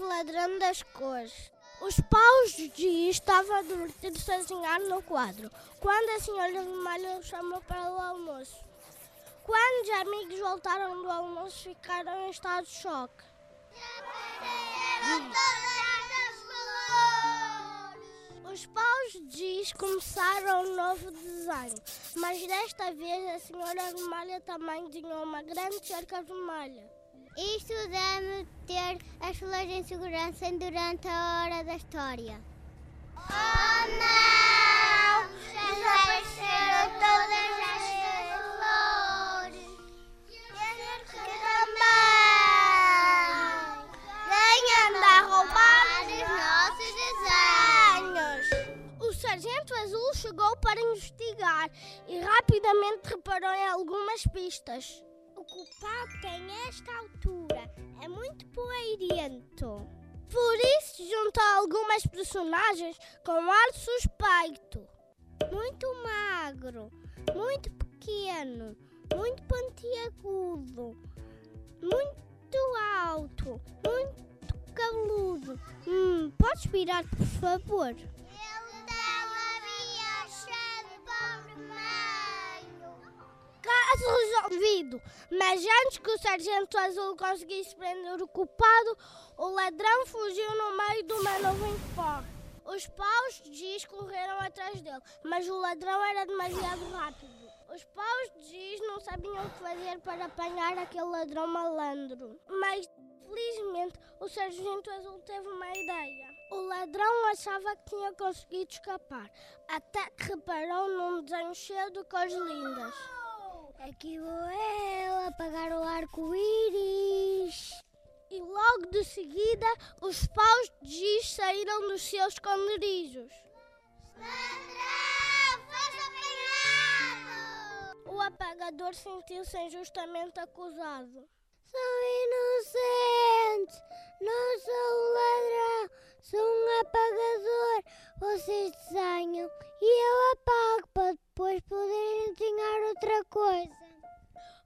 ladrão das cores. Os paus de estavam a divertir-se a no quadro, quando a senhora malha chamou para o almoço. Quando os amigos voltaram do almoço, ficaram em estado de choque. Os paus de giz começaram um novo desenho, mas desta vez a senhora de malha também desenhou uma grande cerca de deve ter as flores em segurança durante a hora da história. Oh não! Desapareceram todas as flores! Eu também! Quem anda a roubar os nossos desenhos? O sargento azul chegou para investigar e rapidamente reparou em algumas pistas. O culpado tem esta altura, é muito poeirento. Por isso juntou algumas personagens com ar suspeito. Muito magro, muito pequeno, muito pontiagudo, muito alto, muito cabeludo. Hum, podes virar, por favor? Caso resolvido. Mas antes que o sargento azul conseguisse prender o culpado, o ladrão fugiu no meio de uma nuvem de pó. Os paus de giz correram atrás dele, mas o ladrão era demasiado rápido. Os paus de giz não sabiam o que fazer para apanhar aquele ladrão malandro. Mas, felizmente, o sargento azul teve uma ideia. O ladrão achava que tinha conseguido escapar, até que reparou num desenho cheio de cores lindas. Aqui vou eu apagar o arco-íris. E logo de seguida, os paus de giz saíram dos seus esconderijos. O apagador sentiu-se injustamente acusado. Sou inocente, não sou ladrão, sou um apagador. Vocês desenham e eu apago para depois poderem outra coisa.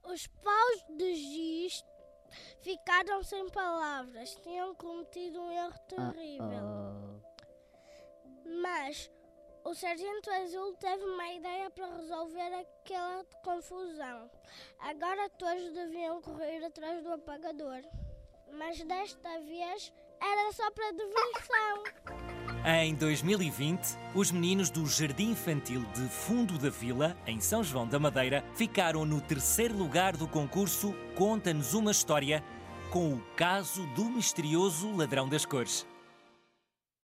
Os paus de giz ficaram sem palavras. Tinham cometido um erro terrível. Mas o sargento azul teve uma ideia para resolver aquela confusão. Agora todos deviam correr atrás do apagador. Mas desta vez era só para diversão. Em 2020, os meninos do Jardim Infantil de Fundo da Vila, em São João da Madeira, ficaram no terceiro lugar do concurso Conta-nos uma História com o caso do misterioso ladrão das cores.